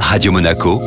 Radio Monaco,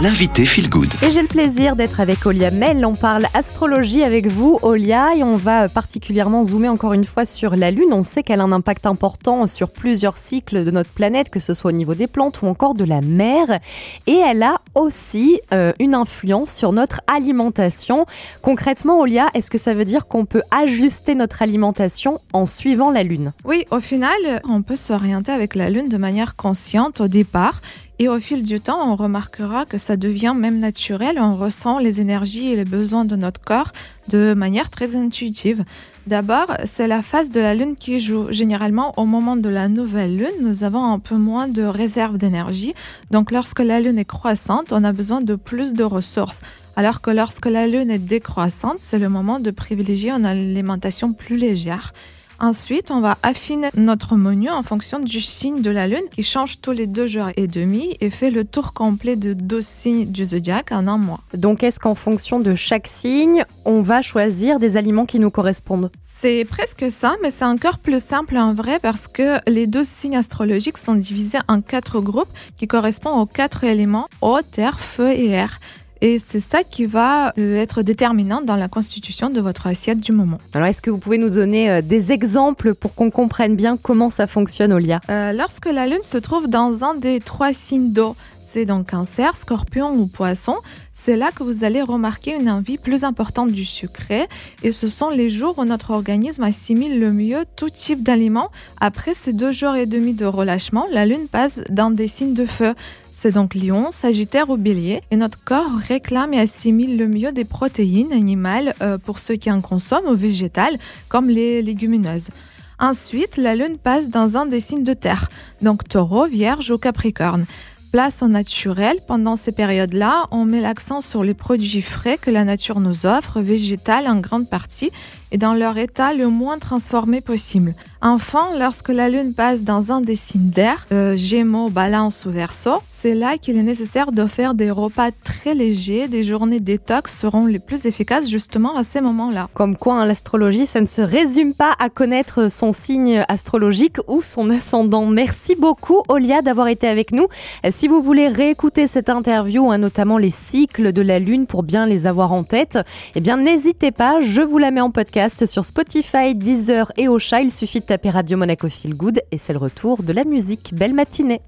l'invité Feel Good. Et j'ai le plaisir d'être avec Olia Mel. On parle astrologie avec vous, Olia, et on va particulièrement zoomer encore une fois sur la Lune. On sait qu'elle a un impact important sur plusieurs cycles de notre planète, que ce soit au niveau des plantes ou encore de la mer. Et elle a aussi euh, une influence sur notre alimentation. Concrètement, Olia, est-ce que ça veut dire qu'on peut ajuster notre alimentation en suivant la Lune? Oui, au final, on peut s'orienter avec la Lune de manière consciente au départ et au fil du temps, on remarquera que ça devient même naturel. On ressent les énergies et les besoins de notre corps de manière très intuitive. D'abord, c'est la phase de la Lune qui joue. Généralement, au moment de la nouvelle Lune, nous avons un peu moins de réserve d'énergie. Donc, lorsque la Lune est croissante, on a besoin de plus de ressources. Alors que lorsque la Lune est décroissante, c'est le moment de privilégier une alimentation plus légère. Ensuite, on va affiner notre menu en fonction du signe de la Lune qui change tous les deux jours et demi et fait le tour complet de 12 signes du zodiaque en un mois. Donc, est-ce qu'en fonction de chaque signe, on va choisir des aliments qui nous correspondent? C'est presque ça, mais c'est encore plus simple en vrai parce que les 12 signes astrologiques sont divisés en quatre groupes qui correspondent aux quatre éléments eau, terre, feu et air. Et c'est ça qui va euh, être déterminant dans la constitution de votre assiette du moment. Alors, est-ce que vous pouvez nous donner euh, des exemples pour qu'on comprenne bien comment ça fonctionne, Olia? Euh, Lorsque la Lune se trouve dans un des trois signes d'eau, c'est donc cancer, scorpion ou poisson, c'est là que vous allez remarquer une envie plus importante du sucré. Et ce sont les jours où notre organisme assimile le mieux tout type d'aliments. Après ces deux jours et demi de relâchement, la Lune passe dans des signes de feu. C'est donc Lion, Sagittaire ou Bélier. Et notre corps réclame et assimile le mieux des protéines animales euh, pour ceux qui en consomment ou végétales, comme les légumineuses. Ensuite, la Lune passe dans un des signes de terre, donc Taureau, Vierge ou Capricorne place au naturel. Pendant ces périodes-là, on met l'accent sur les produits frais que la nature nous offre, végétales en grande partie, dans leur état le moins transformé possible. Enfin, lorsque la Lune passe dans un des signes d'air, euh, Gémeaux, Balance ou Verseau, c'est là qu'il est nécessaire de faire des repas très légers. Des journées détox seront les plus efficaces justement à ces moments-là. Comme quoi, hein, l'astrologie, ça ne se résume pas à connaître son signe astrologique ou son ascendant. Merci beaucoup, Olia, d'avoir été avec nous. Si vous voulez réécouter cette interview, hein, notamment les cycles de la Lune pour bien les avoir en tête, eh bien, n'hésitez pas, je vous la mets en sur Spotify, Deezer et Ocha. Il suffit de taper Radio Monaco Feel Good et c'est le retour de la musique. Belle matinée